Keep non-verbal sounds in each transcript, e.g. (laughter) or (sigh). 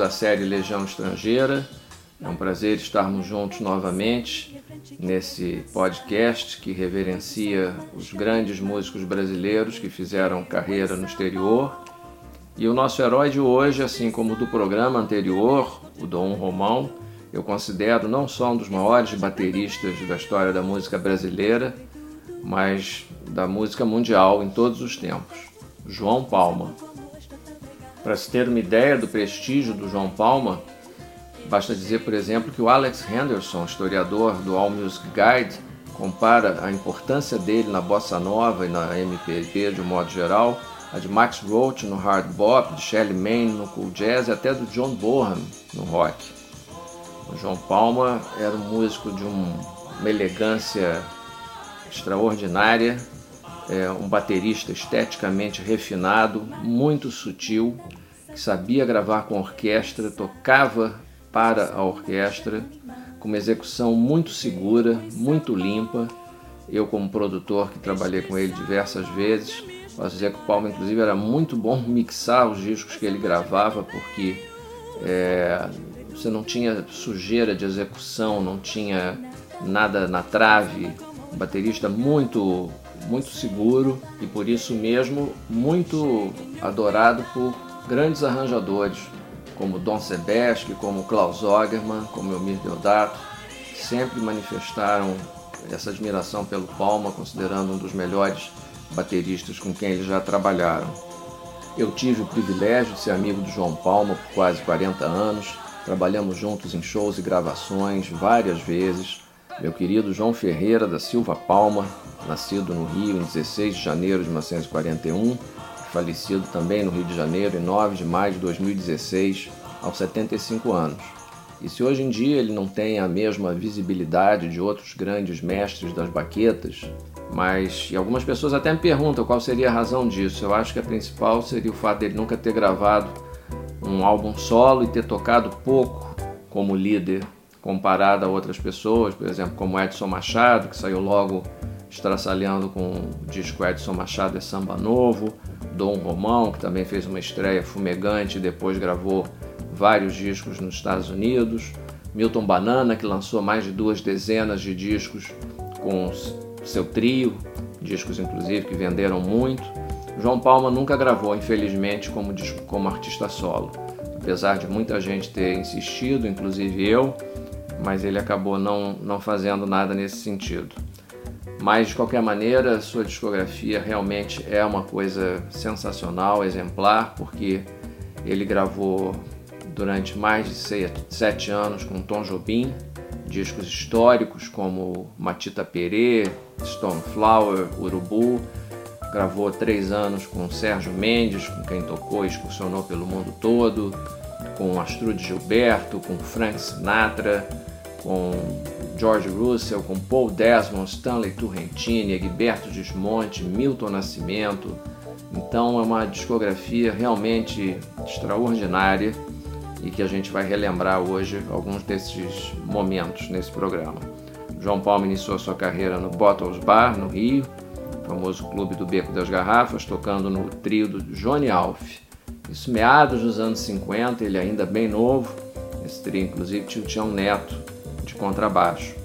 Da série Legião Estrangeira. É um prazer estarmos juntos novamente nesse podcast que reverencia os grandes músicos brasileiros que fizeram carreira no exterior. E o nosso herói de hoje, assim como do programa anterior, o Dom Romão, eu considero não só um dos maiores bateristas da história da música brasileira, mas da música mundial em todos os tempos, João Palma. Para se ter uma ideia do prestígio do João Palma, basta dizer, por exemplo, que o Alex Henderson, historiador do All Music Guide, compara a importância dele na bossa nova e na MPB de um modo geral, a de Max Roach no hard bop, de Shelley Manne no cool jazz e até do John Bonham no rock. O João Palma era um músico de um, uma elegância extraordinária, é, um baterista esteticamente refinado, muito sutil, que sabia gravar com orquestra, tocava para a orquestra, com uma execução muito segura, muito limpa. Eu, como produtor que trabalhei com ele diversas vezes, posso dizer que o Palma, inclusive, era muito bom (laughs) mixar os discos que ele gravava, porque é, você não tinha sujeira de execução, não tinha nada na trave. Um baterista muito muito seguro e por isso mesmo muito adorado por grandes arranjadores como Don Sebesky, como Klaus Ogerman, como Elmir Deodato, sempre manifestaram essa admiração pelo Palma, considerando um dos melhores bateristas com quem eles já trabalharam. Eu tive o privilégio de ser amigo do João Palma por quase 40 anos, trabalhamos juntos em shows e gravações várias vezes. Meu querido João Ferreira da Silva Palma, nascido no Rio em 16 de janeiro de 1941, falecido também no Rio de Janeiro em 9 de maio de 2016, aos 75 anos. E se hoje em dia ele não tem a mesma visibilidade de outros grandes mestres das baquetas, mas e algumas pessoas até me perguntam qual seria a razão disso. Eu acho que a principal seria o fato dele nunca ter gravado um álbum solo e ter tocado pouco como líder comparado a outras pessoas, por exemplo, como Edson Machado, que saiu logo estraçalhando com o disco Edson Machado é Samba Novo, Dom Romão, que também fez uma estreia fumegante e depois gravou vários discos nos Estados Unidos, Milton Banana, que lançou mais de duas dezenas de discos com seu trio, discos inclusive que venderam muito. João Palma nunca gravou, infelizmente, como, como artista solo, apesar de muita gente ter insistido, inclusive eu, mas ele acabou não, não fazendo nada nesse sentido. Mas de qualquer maneira, sua discografia realmente é uma coisa sensacional, exemplar, porque ele gravou durante mais de sete anos com Tom Jobim, discos históricos como Matita Perê, Stone Flower, Urubu. Gravou três anos com Sérgio Mendes, com quem tocou e excursionou pelo mundo todo, com Astrude Gilberto, com Frank Sinatra, com George Russell, com Paul Desmond, Stanley Turrentini, Egberto Desmonte, Milton Nascimento. Então é uma discografia realmente extraordinária e que a gente vai relembrar hoje alguns desses momentos nesse programa. João Paulo iniciou sua carreira no Bottles Bar, no Rio, famoso clube do Beco das Garrafas, tocando no trio do Johnny Alf. Isso meados dos anos 50, ele ainda bem novo. Esse trio, inclusive, tinha o Tião Neto, de contrabaixo.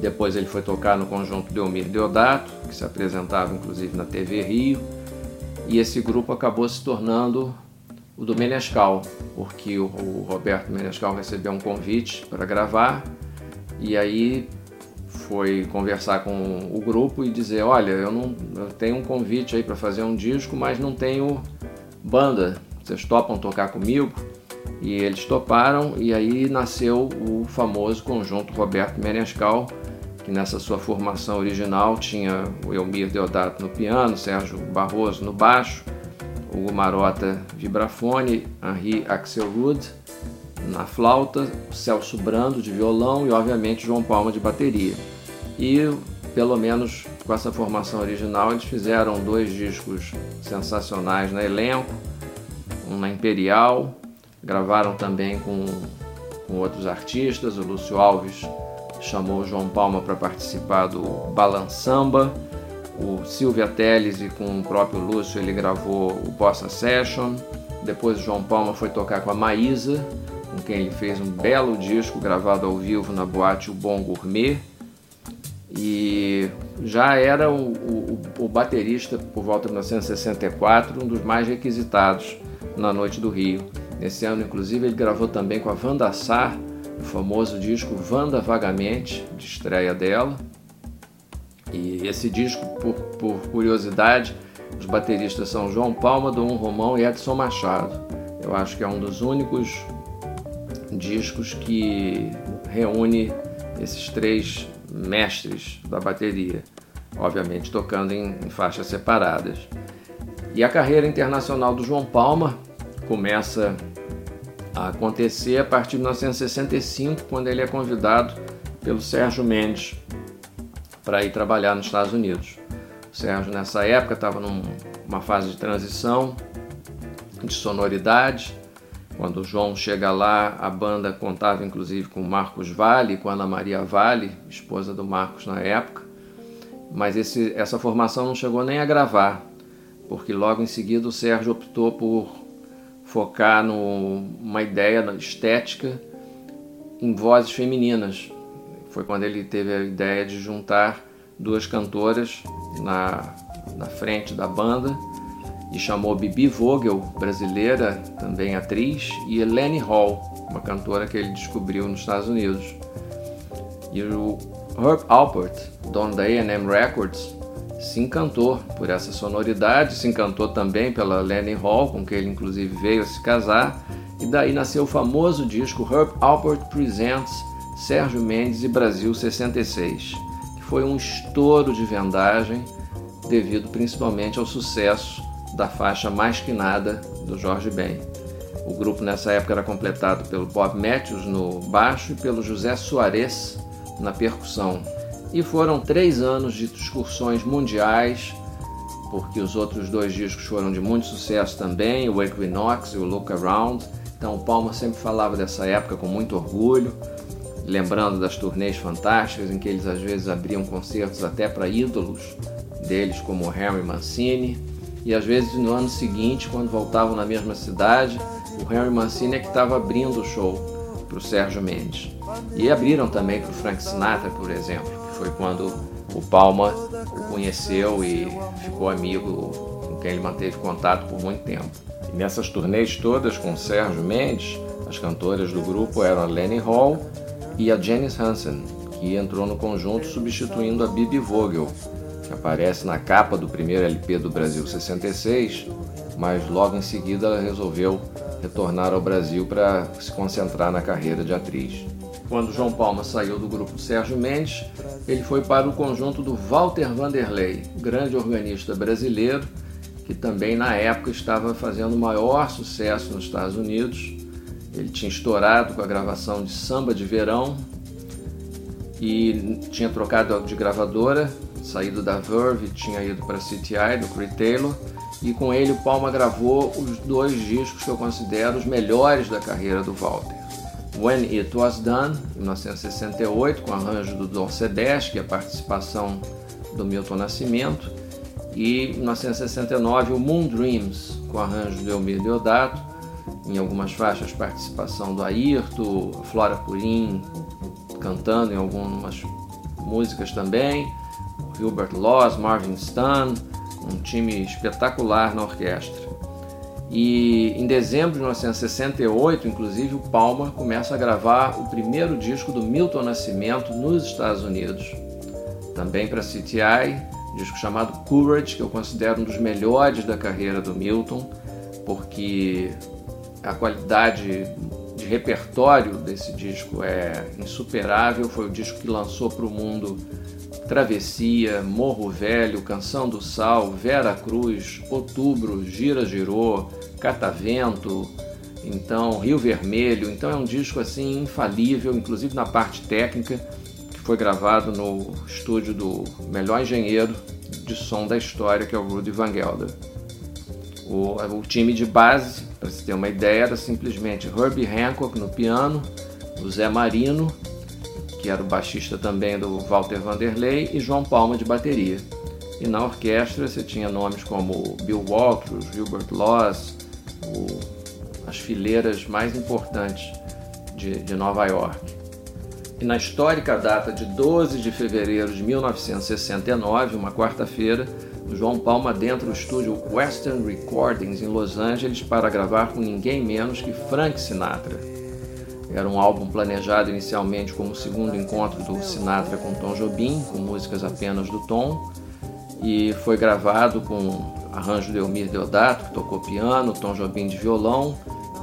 Depois ele foi tocar no conjunto Delmir Deodato, que se apresentava inclusive na TV Rio, e esse grupo acabou se tornando o do Menescal, porque o, Roberto Menescal recebeu um convite para gravar e aí foi conversar com o grupo e dizer, olha, eu não eu tenho um convite aí para fazer um disco, mas não tenho banda. vocês topam tocar comigo? E eles toparam e aí nasceu o famoso conjunto Roberto Menescal, que nessa sua formação original tinha o Elmir Deodato no piano, Sérgio Barroso no baixo, Hugo Marota vibrafone, Henri Axelrod na flauta, Celso Brando de violão e obviamente João Palma de bateria. E pelo menos com essa formação original eles fizeram dois discos sensacionais na elenco, um na Imperial, gravaram também com, com outros artistas, o Lúcio Alves chamou João Palma para participar do Balançamba, o Silvia Teles e com o próprio Lúcio ele gravou o Bossa Session, depois João Palma foi tocar com a Maísa, com quem ele fez um belo disco gravado ao vivo na boate O Bom Gourmet. E já era o, o, o baterista, por volta de 1964, um dos mais requisitados na Noite do Rio. Nesse ano, inclusive, ele gravou também com a Wanda o famoso disco Vanda Vagamente, de estreia dela. E esse disco, por, por curiosidade, os bateristas são João Palma, Dom Romão e Edson Machado. Eu acho que é um dos únicos discos que reúne esses três mestres da bateria, obviamente tocando em, em faixas separadas. E a carreira internacional do João Palma começa a acontecer a partir de 1965, quando ele é convidado pelo Sérgio Mendes para ir trabalhar nos Estados Unidos. O Sérgio, nessa época, estava numa fase de transição de sonoridade quando o João chega lá, a banda contava inclusive com Marcos Vale, com Ana Maria Vale, esposa do Marcos na época. Mas esse, essa formação não chegou nem a gravar, porque logo em seguida o Sérgio optou por focar numa ideia estética em vozes femininas. Foi quando ele teve a ideia de juntar duas cantoras na, na frente da banda e chamou Bibi Vogel, brasileira, também atriz, e Eleni Hall, uma cantora que ele descobriu nos Estados Unidos. E o Herb Alpert, dono da A&M Records, se encantou por essa sonoridade, se encantou também pela Lenny Hall, com quem ele inclusive veio a se casar, e daí nasceu o famoso disco Herb Alpert Presents Sérgio Mendes e Brasil 66, que foi um estouro de vendagem devido principalmente ao sucesso da faixa Mais Que Nada, do Jorge Ben. O grupo nessa época era completado pelo Bob Matthews no baixo e pelo José Soares na percussão. E foram três anos de excursões mundiais, porque os outros dois discos foram de muito sucesso também, o Equinox e o Look Around. Então o Palma sempre falava dessa época com muito orgulho, lembrando das turnês fantásticas em que eles às vezes abriam concertos até para ídolos deles como Harry Mancini e às vezes no ano seguinte, quando voltavam na mesma cidade, o Henry Mancini é que estava abrindo o show para o Sérgio Mendes. E abriram também para o Frank Sinatra, por exemplo, foi quando o Palma o conheceu e ficou amigo com quem ele manteve contato por muito tempo. E nessas turnês todas com Sérgio Mendes, as cantoras do grupo eram a Lenny Hall e a Janice Hansen, que entrou no conjunto substituindo a Bibi Vogel, que aparece na capa do primeiro LP do Brasil 66, mas logo em seguida ela resolveu retornar ao Brasil para se concentrar na carreira de atriz. Quando João Palma saiu do grupo Sérgio Mendes, ele foi para o conjunto do Walter Vanderlei, grande organista brasileiro, que também na época estava fazendo maior sucesso nos Estados Unidos. Ele tinha estourado com a gravação de Samba de Verão e tinha trocado de gravadora saído da Verve, tinha ido para CTI do Creed Taylor, e com ele o Palma gravou os dois discos que eu considero os melhores da carreira do Walter. When It Was Done, em 1968, com arranjo do Dom Sebest, e a participação do Milton Nascimento, e em 1969 o Moon Dreams, com arranjo do Elmir Deodato, em algumas faixas participação do Ayrton, Flora Purim cantando em algumas músicas também, Gilbert Laws, Marvin Stan, um time espetacular na orquestra. E em dezembro de 1968, inclusive, o Palma começa a gravar o primeiro disco do Milton Nascimento nos Estados Unidos. Também para CTI, disco chamado Courage, que eu considero um dos melhores da carreira do Milton, porque a qualidade de repertório desse disco é insuperável. Foi o disco que lançou para o mundo Travessia, Morro Velho, Canção do Sal, Vera Cruz, Outubro, Gira Girou, Catavento, então Rio Vermelho. Então é um disco assim infalível, inclusive na parte técnica, que foi gravado no estúdio do melhor engenheiro de som da história, que é o Rudy Van Gelder. O, o time de base, para se ter uma ideia, era simplesmente Herbie Hancock no piano, o Zé Marino, que era o baixista também do Walter Vanderlei, e João Palma de bateria. E na orquestra você tinha nomes como Bill Walters, Gilbert Laws, o, as fileiras mais importantes de, de Nova York. E na histórica data de 12 de fevereiro de 1969, uma quarta-feira, João Palma dentro do estúdio Western Recordings em Los Angeles para gravar com ninguém menos que Frank Sinatra. Era um álbum planejado inicialmente como o segundo encontro do Sinatra com Tom Jobim, com músicas apenas do Tom, e foi gravado com arranjo de Elmir Deodato, que tocou piano, Tom Jobim de violão,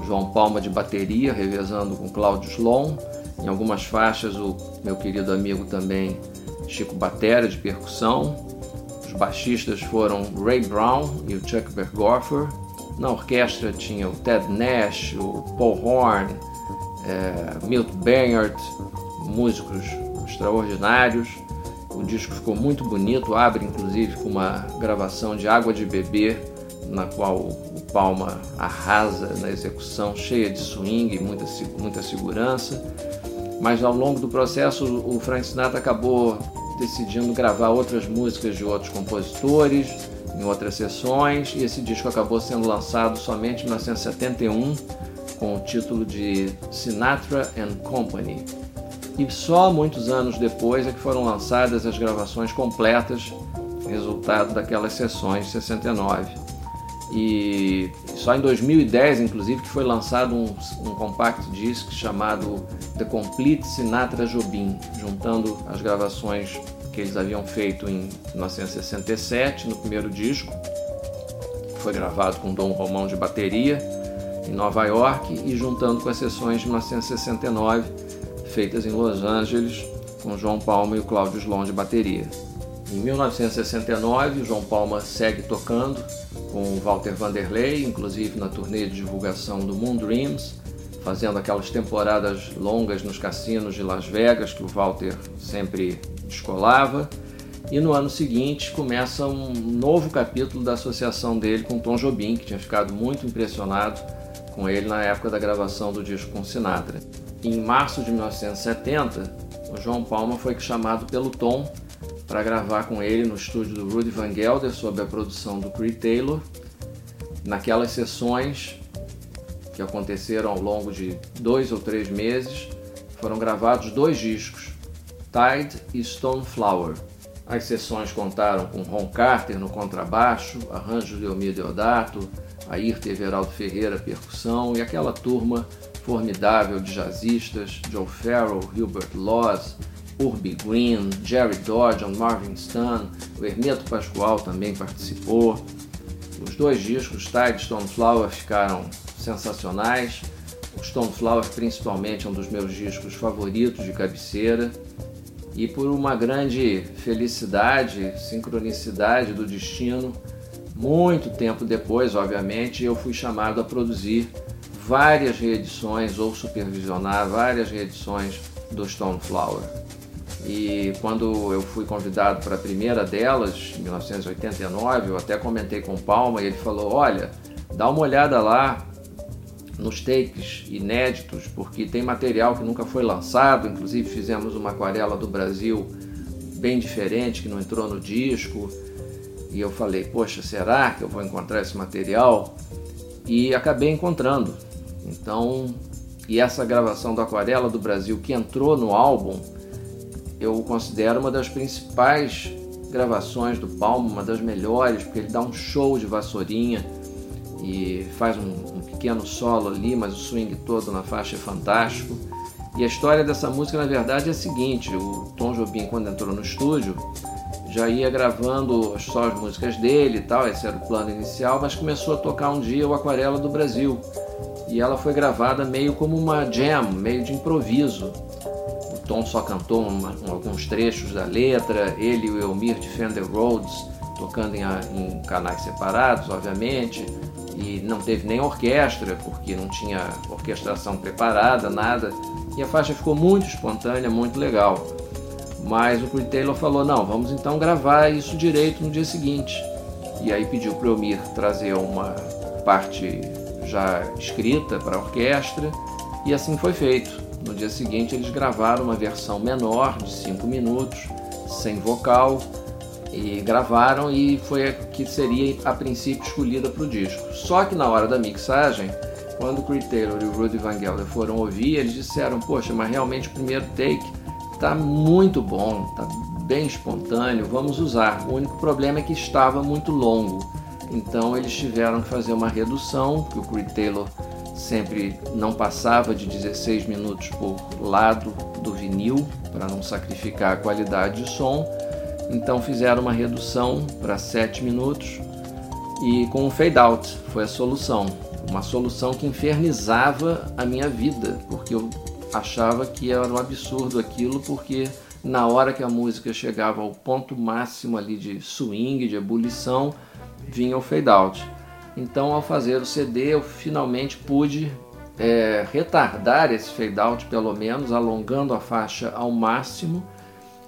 João Palma de bateria, revezando com Cláudio Slon, em algumas faixas o meu querido amigo também Chico Batera de percussão, os baixistas foram Ray Brown e o Chuck Berghofer. Na orquestra tinha o Ted Nash, o Paul Horn, é, Milt Bernhardt, músicos extraordinários. O disco ficou muito bonito, abre inclusive com uma gravação de Água de Beber, na qual o Palma arrasa na execução, cheia de swing e muita, muita segurança. Mas ao longo do processo, o Frank Sinatra acabou decidindo gravar outras músicas de outros compositores em outras sessões e esse disco acabou sendo lançado somente em 1971 com o título de Sinatra and Company. E só muitos anos depois é que foram lançadas as gravações completas, resultado daquelas sessões de 69. E só em 2010, inclusive, que foi lançado um, um compact disc chamado The Complete Sinatra Jobim, juntando as gravações que eles haviam feito em 1967, no primeiro disco, que foi gravado com Dom Romão de bateria, em Nova York, e juntando com as sessões de 1969, feitas em Los Angeles, com João Palma e o Cláudio Slon de bateria. Em 1969, o João Palma segue tocando com Walter Vanderlei, inclusive na turnê de divulgação do Moon Dreams, fazendo aquelas temporadas longas nos cassinos de Las Vegas que o Walter sempre descolava. E no ano seguinte começa um novo capítulo da associação dele com Tom Jobim, que tinha ficado muito impressionado com ele na época da gravação do disco com Sinatra. Em março de 1970, o João Palma foi chamado pelo Tom para gravar com ele no estúdio do Rudy Van Gelder sob a produção do Creed Taylor. Naquelas sessões que aconteceram ao longo de dois ou três meses, foram gravados dois discos, Tide e Stone Flower. As sessões contaram com Ron Carter no contrabaixo, arranjos de Elmir Deodato, Ayrton Everaldo Ferreira percussão e aquela turma formidável de jazzistas, Joe Farrell, Hilbert Laws, Urbi Green, Jerry Dodge, Marvin Stan, o Hermeto Pascoal também participou. Os dois discos, Tide e Stone Flower, ficaram sensacionais. O Stone Flower, principalmente, é um dos meus discos favoritos de cabeceira. E por uma grande felicidade, sincronicidade do destino, muito tempo depois, obviamente, eu fui chamado a produzir várias reedições ou supervisionar várias reedições do Stone Flower. E quando eu fui convidado para a primeira delas, em 1989, eu até comentei com Palma e ele falou: Olha, dá uma olhada lá nos takes inéditos, porque tem material que nunca foi lançado. Inclusive, fizemos uma aquarela do Brasil bem diferente que não entrou no disco. E eu falei: Poxa, será que eu vou encontrar esse material? E acabei encontrando. Então, e essa gravação da aquarela do Brasil que entrou no álbum eu considero uma das principais gravações do Palmo, uma das melhores, porque ele dá um show de vassourinha e faz um, um, pequeno solo ali, mas o swing todo na faixa é fantástico. E a história dessa música, na verdade, é a seguinte: o Tom Jobim, quando entrou no estúdio, já ia gravando só as músicas dele e tal, esse era o plano inicial, mas começou a tocar um dia o Aquarela do Brasil. E ela foi gravada meio como uma jam, meio de improviso. O Tom só cantou uma, alguns trechos da letra, ele e o Elmir de Fender Rhodes tocando em, em canais separados, obviamente, e não teve nem orquestra, porque não tinha orquestração preparada, nada. E a faixa ficou muito espontânea, muito legal. Mas o Creed Taylor falou: não, vamos então gravar isso direito no dia seguinte. E aí pediu para o Elmir trazer uma parte já escrita para a orquestra, e assim foi feito. No dia seguinte, eles gravaram uma versão menor, de 5 minutos, sem vocal, e gravaram e foi a que seria a princípio escolhida para o disco. Só que na hora da mixagem, quando o Creed Taylor e o Rudy Van Gelder foram ouvir, eles disseram: Poxa, mas realmente o primeiro take está muito bom, está bem espontâneo, vamos usar. O único problema é que estava muito longo, então eles tiveram que fazer uma redução, que o Creed Taylor sempre não passava de 16 minutos por lado do vinil, para não sacrificar a qualidade de som então fizeram uma redução para 7 minutos e com um fade out foi a solução. Uma solução que infernizava a minha vida, porque eu achava que era um absurdo aquilo, porque na hora que a música chegava ao ponto máximo ali de swing, de ebulição, vinha o fade out. Então, ao fazer o CD, eu finalmente pude é, retardar esse fade out, pelo menos, alongando a faixa ao máximo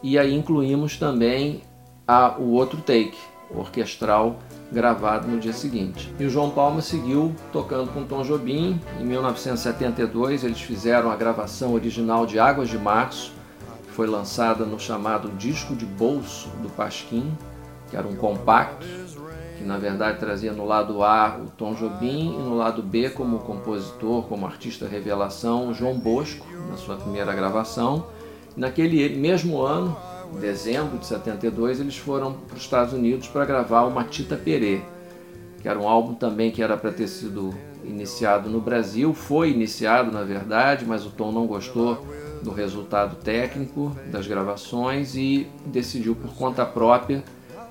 e aí incluímos também a, o outro take, orquestral, gravado no dia seguinte. E o João Palma seguiu tocando com Tom Jobim. Em 1972 eles fizeram a gravação original de Águas de Março, que foi lançada no chamado disco de bolso do Pasquim, que era um compacto, que na verdade trazia no lado A o Tom Jobim e no lado B como compositor, como artista revelação, João Bosco, na sua primeira gravação. Naquele mesmo ano, dezembro de 72, eles foram para os Estados Unidos para gravar o Matita Perê, que era um álbum também que era para ter sido iniciado no Brasil, foi iniciado na verdade, mas o Tom não gostou do resultado técnico das gravações e decidiu por conta própria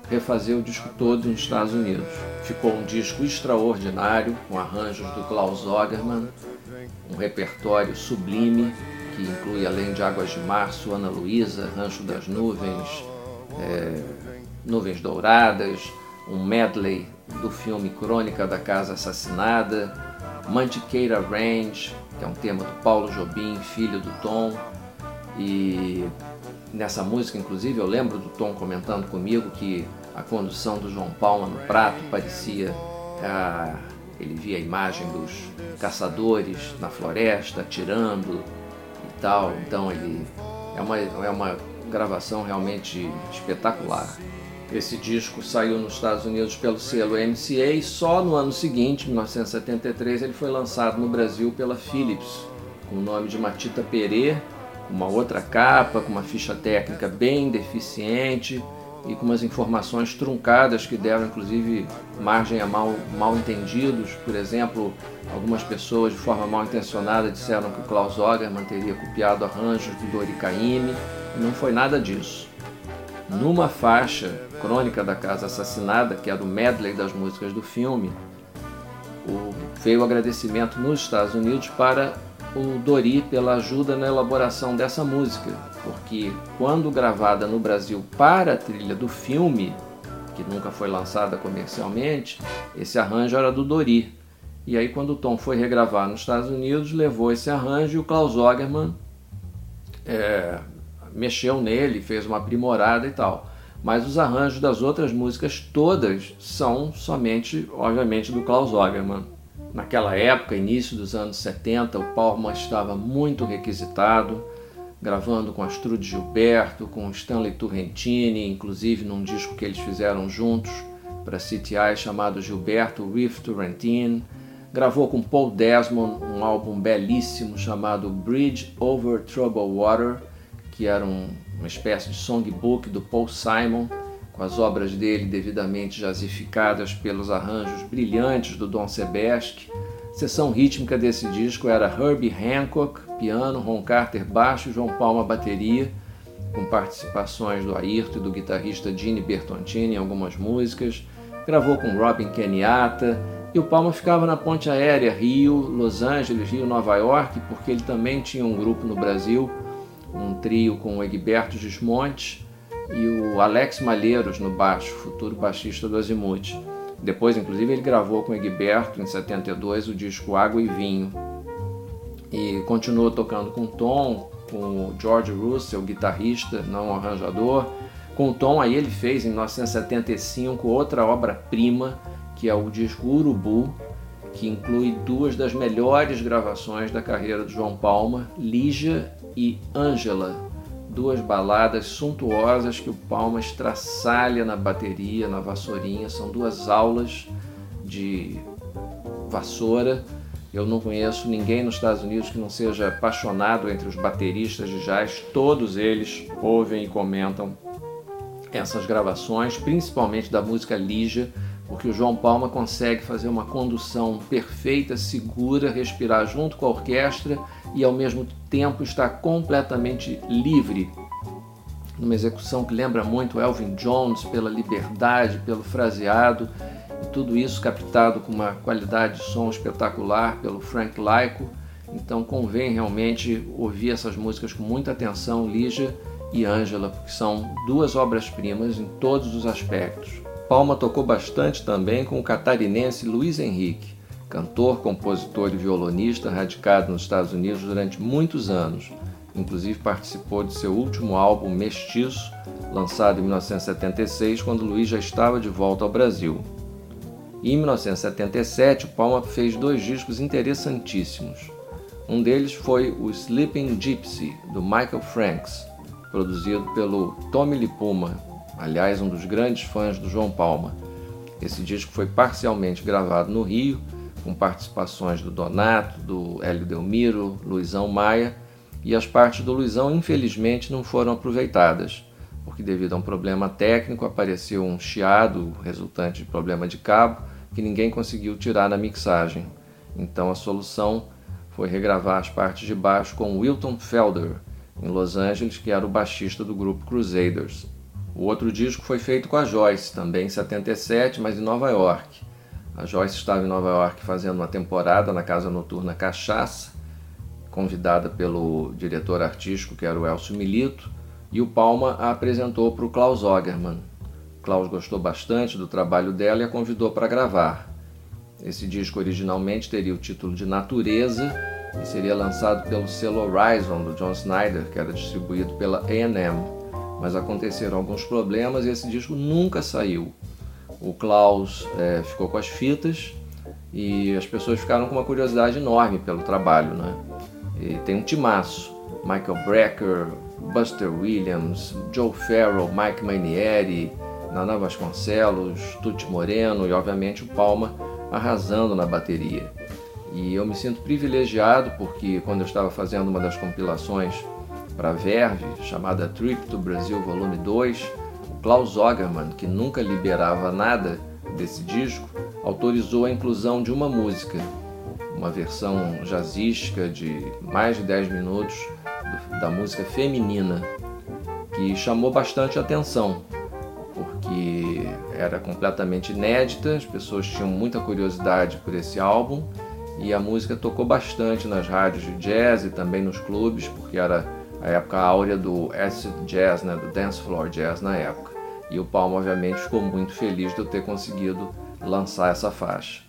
refazer o disco todo nos Estados Unidos. Ficou um disco extraordinário, com arranjos do Klaus Ogerman, um repertório sublime que inclui além de Águas de Março, Ana Luísa, Rancho das Nuvens, é, Nuvens Douradas, um medley do filme Crônica da Casa Assassinada, Mantiqueira Range, que é um tema do Paulo Jobim, filho do Tom, e nessa música, inclusive, eu lembro do Tom comentando comigo que a condução do João Palma no prato parecia. Ele via a imagem dos caçadores na floresta atirando tal. Então ele é uma, é uma gravação realmente espetacular. Esse disco saiu nos Estados Unidos pelo selo MCA e só no ano seguinte, 1973, ele foi lançado no Brasil pela Philips, com o nome de Matita Perê, uma outra capa, com uma ficha técnica bem deficiente e com umas informações truncadas que deram inclusive margem a mal, mal entendidos. Por exemplo, algumas pessoas de forma mal intencionada disseram que o Klaus Ogerman teria copiado arranjos do Dori Caymmi e não foi nada disso. Numa faixa Crônica da Casa Assassinada, que era o medley das músicas do filme, o, veio o agradecimento nos Estados Unidos para o Dori pela ajuda na elaboração dessa música, porque quando gravada no Brasil para a trilha do filme, que nunca foi lançada comercialmente, esse arranjo era do Dori. E aí quando o Tom foi regravar nos Estados Unidos, levou esse arranjo e o Klaus Ogerman é, mexeu nele, fez uma aprimorada e tal. Mas os arranjos das outras músicas todas são somente, obviamente, do Klaus Ogerman. Naquela época, início dos anos 70, o Palma estava muito requisitado, gravando com Astrude Gilberto, com Stanley Turrentini, inclusive num disco que eles fizeram juntos para CTI chamado Gilberto Riff Turrentine. Gravou com Paul Desmond um álbum belíssimo chamado Bridge Over Troubled Water, que era um, uma espécie de songbook do Paul Simon, com as obras dele devidamente jazzificadas pelos arranjos brilhantes do Don Sebesque Seção rítmica desse disco era Herbie Hancock, piano, Ron Carter, baixo, João Palma, bateria. com participações do Ayrton e do guitarrista Gene Bertoncini em algumas músicas, gravou com Robin Kenyatta, e o Palma ficava na ponte aérea Rio, Los Angeles, Rio, Nova York, porque ele também tinha um grupo no Brasil, um trio com o Egberto Gismonte e o Alex Malheiros no baixo, futuro baixista do Azimuth. Depois, inclusive, ele gravou com Egberto em 72 o disco Água e Vinho. E continuou tocando com Tom, com o George Russell, guitarrista, não arranjador. Com o Tom, aí ele fez em 1975 outra obra-prima, que é o disco Urubu, que inclui duas das melhores gravações da carreira do João Palma, Lígia e Ângela, duas baladas suntuosas que o Palma estraçalha na bateria, na vassourinha, são duas aulas de vassoura. Eu não conheço ninguém nos Estados Unidos que não seja apaixonado entre os bateristas de jazz, todos eles ouvem e comentam essas gravações, principalmente da música Lígia, porque o João Palma consegue fazer uma condução perfeita, segura, respirar junto com a orquestra e ao mesmo tempo estar completamente livre. Numa execução que lembra muito Elvin Jones pela liberdade, pelo fraseado, e tudo isso captado com uma qualidade de som espetacular pelo Frank Laico. Então convém realmente ouvir essas músicas com muita atenção, Lígia e Ângela, porque são duas obras-primas em todos os aspectos. Palma tocou bastante também com o catarinense Luiz Henrique, cantor, compositor e violonista radicado nos Estados Unidos durante muitos anos. Inclusive participou de seu último álbum Mestiço, lançado em 1976, quando Luiz já estava de volta ao Brasil. E em 1977, o Palma fez dois discos interessantíssimos. Um deles foi o Sleeping Gypsy, do Michael Franks, produzido pelo Tommy Lipuma, aliás, um dos grandes fãs do João Palma. Esse disco foi parcialmente gravado no Rio, com participações do Donato, do Hélio Delmiro, Luizão Maia, e as partes do Luizão infelizmente não foram aproveitadas, porque devido a um problema técnico apareceu um chiado resultante de problema de cabo que ninguém conseguiu tirar na mixagem. Então a solução foi regravar as partes de baixo com Wilton Felder, em Los Angeles, que era o baixista do grupo Crusaders. O outro disco foi feito com a Joyce, também em 77, mas em Nova York. A Joyce estava em Nova York fazendo uma temporada na Casa Noturna Cachaça, convidada pelo diretor artístico, que era o Elcio Milito, e o Palma a apresentou para o Klaus Ogerman. Klaus gostou bastante do trabalho dela e a convidou para gravar. Esse disco originalmente teria o título de Natureza e seria lançado pelo selo Horizon do John Snyder, que era distribuído pela A&M mas aconteceram alguns problemas e esse disco nunca saiu. O Klaus é, ficou com as fitas e as pessoas ficaram com uma curiosidade enorme pelo trabalho. Né? E tem um timaço: Michael Brecker, Buster Williams, Joe Farrell, Mike Manieri, Nana Vasconcelos, Tuti Moreno e, obviamente, o Palma arrasando na bateria. E eu me sinto privilegiado porque, quando eu estava fazendo uma das compilações para a Verve, chamada Trip to Brasil Volume 2, o Klaus Ogerman, que nunca liberava nada desse disco, autorizou a inclusão de uma música, uma versão jazzística de mais de 10 minutos da música feminina, que chamou bastante atenção, porque era completamente inédita, as pessoas tinham muita curiosidade por esse álbum e a música tocou bastante nas rádios de jazz e também nos clubes, porque era a época áurea do acid jazz, né, do dance floor jazz na época. E o Palma obviamente ficou muito feliz de eu ter conseguido lançar essa faixa.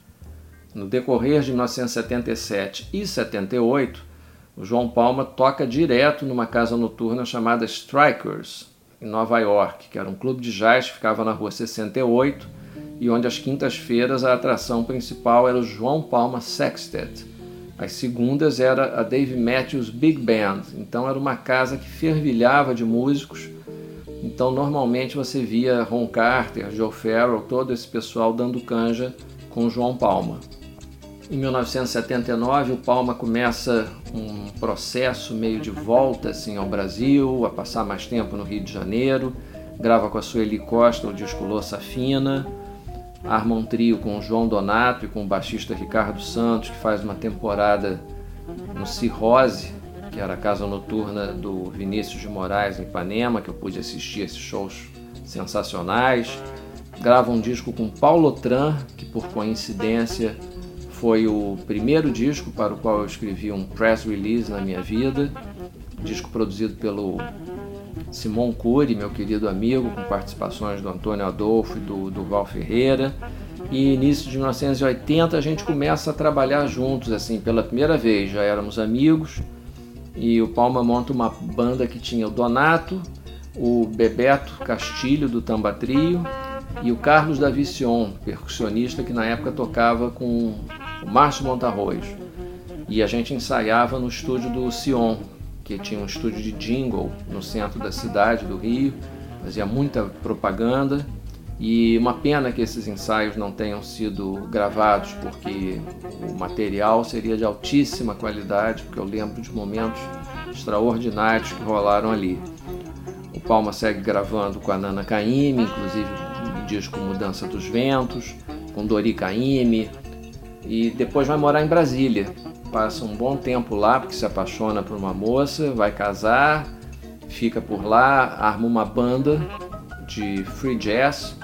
No decorrer de 1977 e 78, o João Palma toca direto numa casa noturna chamada Strikers, em Nova York, que era um clube de jazz que ficava na rua 68 e onde às quintas-feiras a atração principal era o João Palma Sextet, as segundas era a Dave Matthews Big Band, então era uma casa que fervilhava de músicos. Então normalmente você via Ron Carter, Joe Farrell, todo esse pessoal dando canja com João Palma. Em 1979 o Palma começa um processo meio de volta assim ao Brasil, a passar mais tempo no Rio de Janeiro, grava com a Sueli Costa o disco Louça Fina arma um trio com o João Donato e com o baixista Ricardo Santos, que faz uma temporada no Cirrose, que era a casa noturna do Vinícius de Moraes em Ipanema, que eu pude assistir esses shows sensacionais. Gravo um disco com Paulo Tran, que por coincidência foi o primeiro disco para o qual eu escrevi um press release na minha vida. Disco produzido pelo Simon Cury, meu querido amigo, com participações do Antônio Adolfo e do, do Val Ferreira. E início de 1980 a gente começa a trabalhar juntos, assim, pela primeira vez. Já éramos amigos e o Palma monta uma banda que tinha o Donato, o Bebeto Castilho do Tamba Trio e o Carlos Davicion, percussionista que na época tocava com o Márcio Montarroz. E a gente ensaiava no estúdio do Sion, que tinha um estúdio de jingle no centro da cidade do Rio, fazia muita propaganda. E uma pena que esses ensaios não tenham sido gravados, porque o material seria de altíssima qualidade, porque eu lembro de momentos extraordinários que rolaram ali. O Palma segue gravando com a Nana Caymmi, inclusive um disco Mudança dos Ventos, com Dori Caymmi, e depois vai morar em Brasília. Passa um bom tempo lá, porque se apaixona por uma moça, vai casar, fica por lá, arma uma banda de free jazz,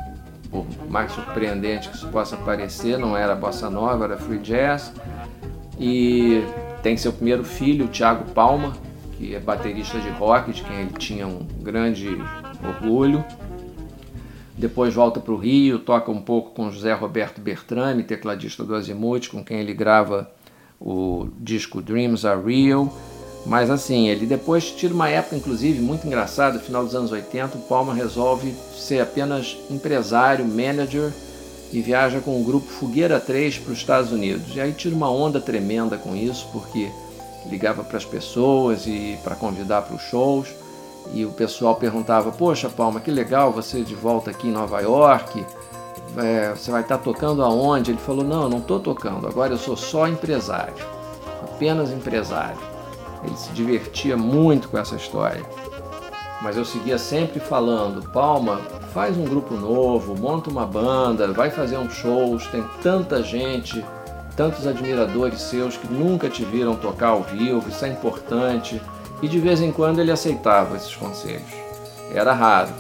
por mais surpreendente que isso possa parecer, não era bossa nova, era free jazz. E tem seu primeiro filho, o Thiago Palma, que é baterista de rock, de quem ele tinha um grande orgulho. Depois volta para o Rio, toca um pouco com José Roberto Bertrame, tecladista do Azimuth, com quem ele grava o disco Dreams Are Real. Mas assim, ele depois tira uma época, inclusive, muito engraçada, final dos anos 80, o Palma resolve ser apenas empresário, manager e viaja com o grupo Fogueira 3 para os Estados Unidos. E aí tira uma onda tremenda com isso, porque ligava para as pessoas e para convidar para os shows. E o pessoal perguntava: Poxa, Palma, que legal você de volta aqui em Nova York. É, você vai estar tocando aonde? Ele falou: Não, eu não estou tocando, agora eu sou só empresário, apenas empresário. Ele se divertia muito com essa história. Mas eu seguia sempre falando: Palma, faz um grupo novo, monta uma banda, vai fazer uns shows, tem tanta gente, tantos admiradores seus que nunca te viram tocar ao vivo, isso é importante e de vez em quando ele aceitava esses conselhos. Era raro,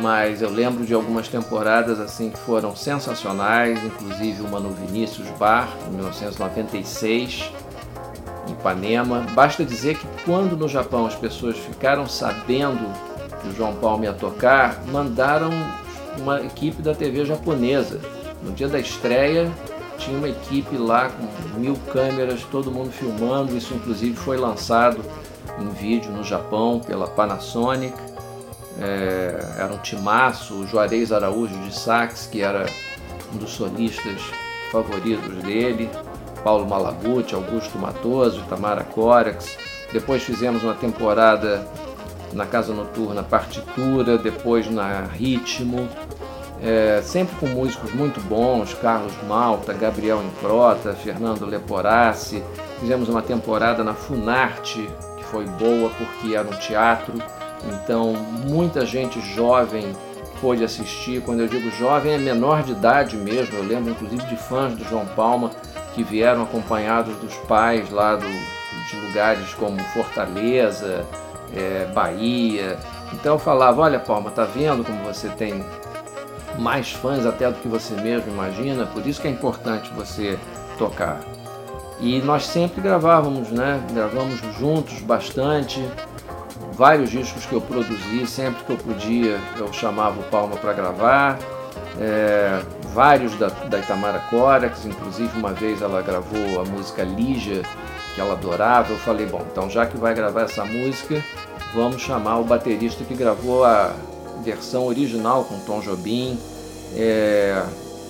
mas eu lembro de algumas temporadas assim que foram sensacionais, inclusive uma no Vinícius Bar, em 1996, em Ipanema. Basta dizer que quando no Japão as pessoas ficaram sabendo que o João Paulo ia tocar, mandaram uma equipe da TV japonesa. No dia da estreia, tinha uma equipe lá com mil câmeras, todo mundo filmando. Isso, inclusive, foi lançado em vídeo no Japão pela Panasonic. É, era um timaço, o Juarez Araújo de sax, que era um dos solistas favoritos dele, Paulo Malaguti, Augusto Matoso, Tamara Corax. Depois fizemos uma temporada na Casa Noturna Partitura, depois na Ritmo, é, sempre com músicos muito bons, Carlos Malta, Gabriel Improta, Fernando Leporassi. Fizemos uma temporada na Funarte, foi boa porque era um teatro, então muita gente jovem pôde assistir. Quando eu digo jovem, é menor de idade mesmo. Eu lembro inclusive de fãs do João Palma que vieram acompanhados dos pais lá do, de lugares como Fortaleza, é, Bahia. Então eu falava, olha Palma, tá vendo como você tem mais fãs até do que você mesmo imagina, por isso que é importante você tocar. E nós sempre gravávamos, né? Gravamos juntos bastante. Vários discos que eu produzi, sempre que eu podia, eu chamava o Palma para gravar. É, vários da, da Itamara Corax, inclusive uma vez ela gravou a música Lígia, que ela adorava. Eu falei, bom, então já que vai gravar essa música, vamos chamar o baterista que gravou a versão original com Tom Jobim. É,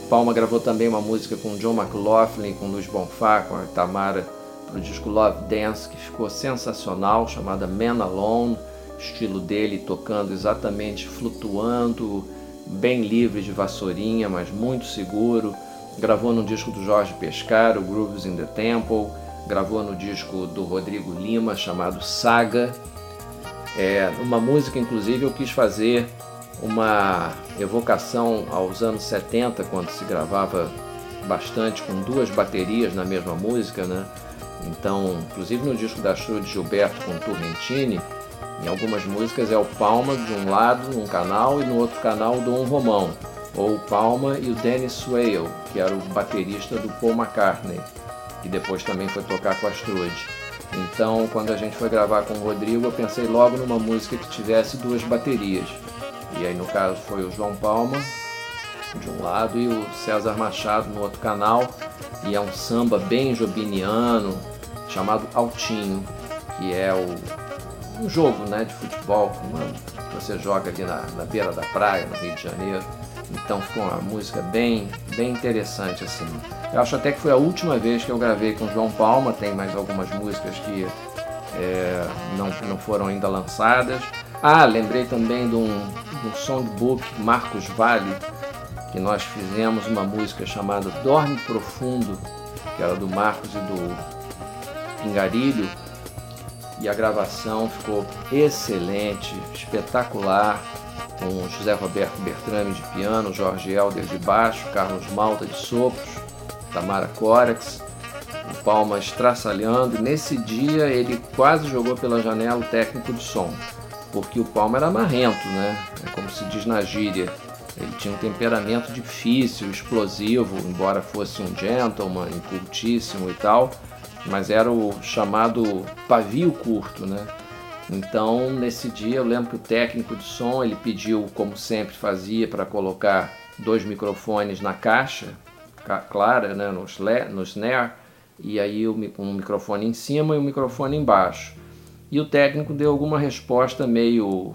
Palma gravou também uma música com John McLaughlin, com Luiz Bonfá, com a Tamara, para o disco Love Dance, que ficou sensacional, chamada Man Alone, estilo dele tocando exatamente flutuando, bem livre de vassourinha, mas muito seguro. Gravou no disco do Jorge Pescaro, Grooves in the Temple, gravou no disco do Rodrigo Lima, chamado Saga. É, uma música, inclusive, eu quis fazer uma evocação aos anos 70, quando se gravava bastante com duas baterias na mesma música, né? Então, inclusive no disco da show de Gilberto com Turrentini, em algumas músicas é o Palma de um lado num canal e no outro canal o Dom Romão, ou o Palma e o Dennis Swale, que era o baterista do Paul McCartney, que depois também foi tocar com a Strude. Então, quando a gente foi gravar com o Rodrigo, eu pensei logo numa música que tivesse duas baterias. E aí, no caso, foi o João Palma de um lado e o César Machado no outro canal. E é um samba bem jobiniano, chamado Altinho, que é o, um jogo né, de futebol que você joga ali na, na beira da praia, no Rio de Janeiro. Então ficou uma música bem, bem interessante assim. Eu acho até que foi a última vez que eu gravei com João Palma, tem mais algumas músicas que é, não, não foram ainda lançadas. Ah, lembrei também de um, de um songbook Marcos Vale, que nós fizemos uma música chamada Dorme Profundo, que era do Marcos e do Pingarilho, e a gravação ficou excelente, espetacular, com José Roberto Bertrame de piano, Jorge Helder de baixo, Carlos Malta de sopros, Tamara Corax, o Palma estraçalhando. Nesse dia ele quase jogou pela janela o técnico de som, porque o Palma era marrento, né? É como se diz na gíria. Ele tinha um temperamento difícil, explosivo, embora fosse um gentleman, incultíssimo e tal, mas era o chamado pavio curto, né? Então, nesse dia, eu lembro que o técnico de som ele pediu, como sempre fazia, para colocar dois microfones na caixa clara, né, no, no snare, e aí um microfone em cima e um microfone embaixo. E o técnico deu alguma resposta meio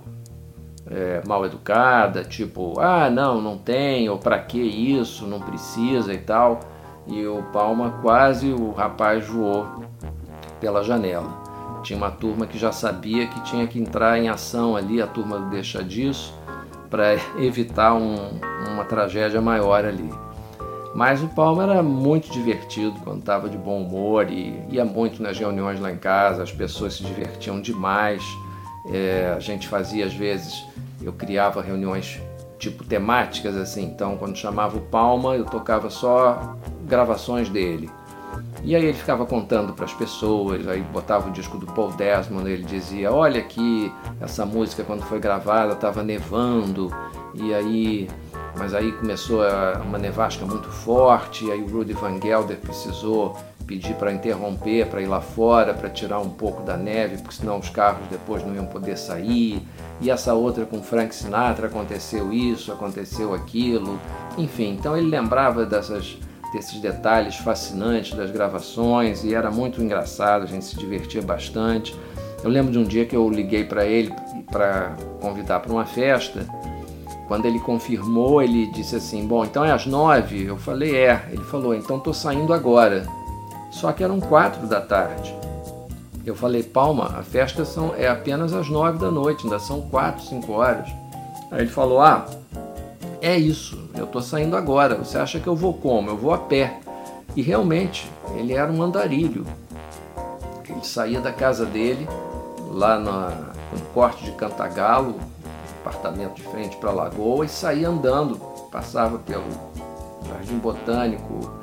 é, mal educada, tipo, ah, não, não tem, ou para que isso, não precisa e tal. E o Palma quase o rapaz voou pela janela. Tinha uma turma que já sabia que tinha que entrar em ação ali, a turma do Deixa Disso, para (laughs) evitar um, uma tragédia maior ali. Mas o Palma era muito divertido quando estava de bom humor e ia muito nas reuniões lá em casa, as pessoas se divertiam demais. É, a gente fazia às vezes, eu criava reuniões tipo temáticas assim, então quando chamava o Palma eu tocava só gravações dele. E aí ele ficava contando para as pessoas, aí botava o disco do Paul Desmond, ele dizia: Olha aqui, essa música quando foi gravada estava nevando, e aí. Mas aí começou uma nevasca muito forte, aí o Rudy Van Gelder precisou pedir para interromper, para ir lá fora, para tirar um pouco da neve, porque senão os carros depois não iam poder sair. E essa outra com Frank Sinatra aconteceu isso, aconteceu aquilo. Enfim, então ele lembrava dessas desses detalhes fascinantes das gravações e era muito engraçado, a gente se divertia bastante. Eu lembro de um dia que eu liguei para ele para convidar para uma festa. Quando ele confirmou, ele disse assim: Bom, então é às nove? Eu falei: É. Ele falou: Então estou saindo agora. Só que eram quatro da tarde. Eu falei: Palma, a festa são, é apenas às nove da noite, ainda são quatro, cinco horas. Aí ele falou: Ah, é isso, eu estou saindo agora. Você acha que eu vou como? Eu vou a pé. E realmente, ele era um andarilho. Ele saía da casa dele, lá na, no corte de Cantagalo, apartamento de frente para a lagoa, e saía andando. Passava pelo Jardim Botânico,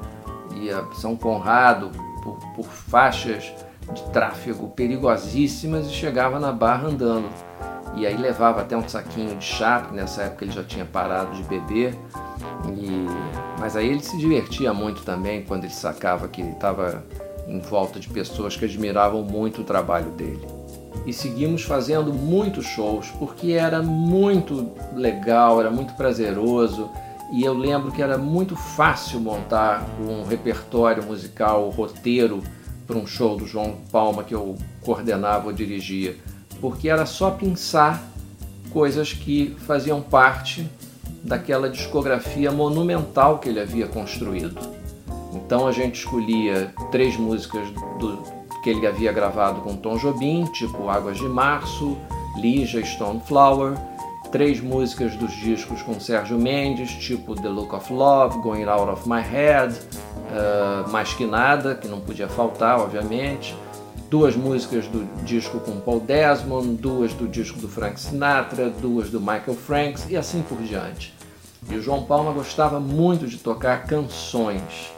ia São Conrado, por, por faixas de tráfego perigosíssimas e chegava na barra andando e aí levava até um saquinho de chá, porque nessa época ele já tinha parado de beber. E... Mas aí ele se divertia muito também quando ele sacava que ele estava em volta de pessoas que admiravam muito o trabalho dele. E seguimos fazendo muitos shows porque era muito legal, era muito prazeroso e eu lembro que era muito fácil montar um repertório musical, um roteiro para um show do João Palma que eu coordenava ou dirigia porque era só pensar coisas que faziam parte daquela discografia monumental que ele havia construído. Então a gente escolhia três músicas do, que ele havia gravado com Tom Jobim, tipo Águas de Março, Lija, Stone Flower, três músicas dos discos com Sérgio Mendes, tipo The Look of Love, Going Out of My Head, uh, Mais Que Nada, que não podia faltar, obviamente, duas músicas do disco com Paul Desmond, duas do disco do Frank Sinatra, duas do Michael Franks e assim por diante. E o João Palma gostava muito de tocar canções.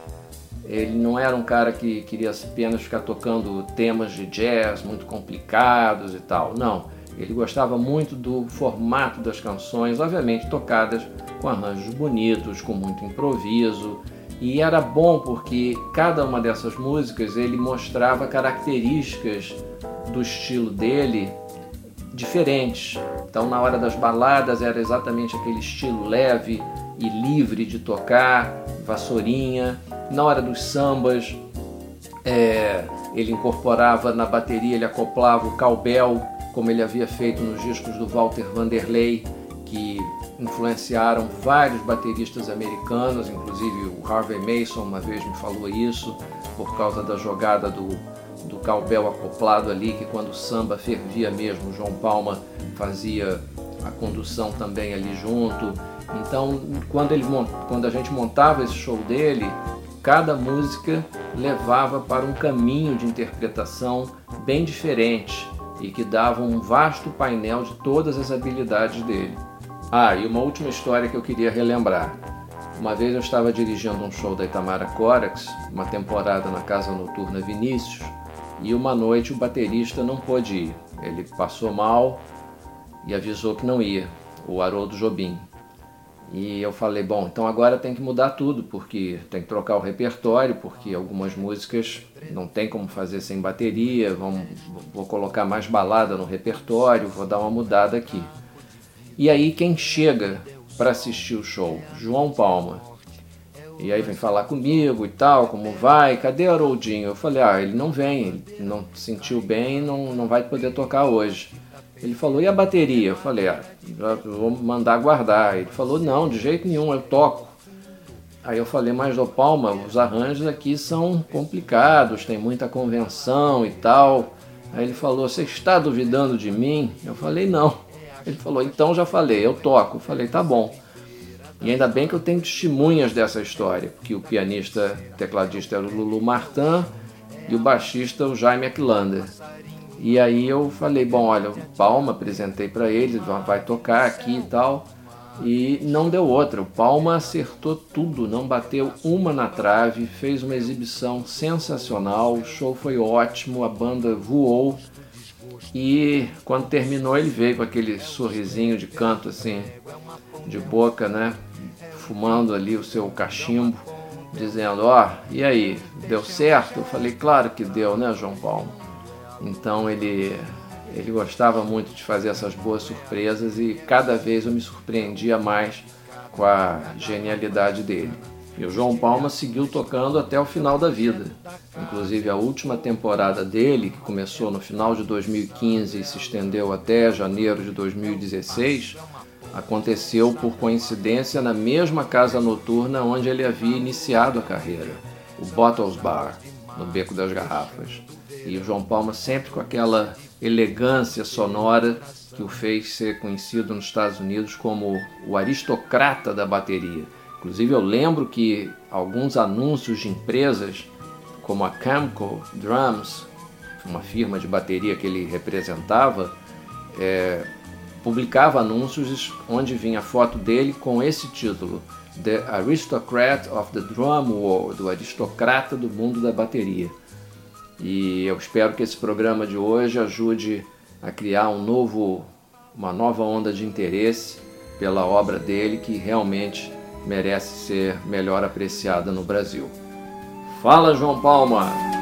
Ele não era um cara que queria apenas ficar tocando temas de jazz muito complicados e tal. Não. Ele gostava muito do formato das canções, obviamente tocadas com arranjos bonitos, com muito improviso. E era bom porque cada uma dessas músicas ele mostrava características do estilo dele diferentes. Então, na hora das baladas era exatamente aquele estilo leve e livre de tocar, vassourinha. Na hora dos sambas, é, ele incorporava na bateria, ele acoplava o cowbell, como ele havia feito nos discos do Walter Vanderlei, que influenciaram vários bateristas americanos, inclusive o Harvey Mason uma vez me falou isso, por causa da jogada do, do cowbell acoplado ali, que quando o samba fervia mesmo, João Palma fazia a condução também ali junto. Então, quando, ele, quando a gente montava esse show dele, cada música levava para um caminho de interpretação bem diferente e que dava um vasto painel de todas as habilidades dele. Ah, e uma última história que eu queria relembrar. Uma vez eu estava dirigindo um show da Itamara Corax, uma temporada na Casa Noturna Vinícius, e uma noite o baterista não pôde ir. Ele passou mal e avisou que não ia, o Haroldo Jobim. E eu falei, bom, então agora tem que mudar tudo, porque tem que trocar o repertório, porque algumas músicas não tem como fazer sem bateria, vamos, vou colocar mais balada no repertório, vou dar uma mudada aqui. E aí quem chega para assistir o show? João Palma. E aí vem falar comigo e tal, como vai? Cadê Haroldinho? Eu falei, ah, ele não vem, ele não sentiu bem, não, não vai poder tocar hoje. Ele falou, e a bateria? Eu falei, ah, vou mandar guardar. Ele falou, não, de jeito nenhum, eu toco. Aí eu falei, mas do Palma, os arranjos aqui são complicados, tem muita convenção e tal. Aí ele falou, você está duvidando de mim? Eu falei, não. Ele falou, então já falei, eu toco. Eu falei, tá bom. E ainda bem que eu tenho testemunhas dessa história, porque o pianista, tecladista era o Lulu Martin e o baixista o Jaime Acklander. E aí eu falei, bom, olha, Palma, apresentei para ele, vai tocar aqui e tal. E não deu outra. O Palma acertou tudo, não bateu uma na trave, fez uma exibição sensacional, o show foi ótimo, a banda voou. E quando terminou, ele veio com aquele sorrisinho de canto assim, de boca, né? Fumando ali o seu cachimbo, dizendo: Ó, oh, e aí, deu certo? Eu falei: Claro que deu, né, João Paulo? Então ele, ele gostava muito de fazer essas boas surpresas e cada vez eu me surpreendia mais com a genialidade dele. E o João Palma seguiu tocando até o final da vida. Inclusive a última temporada dele, que começou no final de 2015 e se estendeu até janeiro de 2016, aconteceu por coincidência na mesma casa noturna onde ele havia iniciado a carreira, o Bottles Bar, no Beco das Garrafas. E o João Palma sempre com aquela elegância sonora que o fez ser conhecido nos Estados Unidos como o aristocrata da bateria. Inclusive eu lembro que alguns anúncios de empresas como a Camco Drums, uma firma de bateria que ele representava, é, publicava anúncios onde vinha a foto dele com esse título: The Aristocrat of the Drum World, o aristocrata do mundo da bateria. E eu espero que esse programa de hoje ajude a criar um novo, uma nova onda de interesse pela obra dele que realmente merece ser melhor apreciada no Brasil. Fala, João Palma!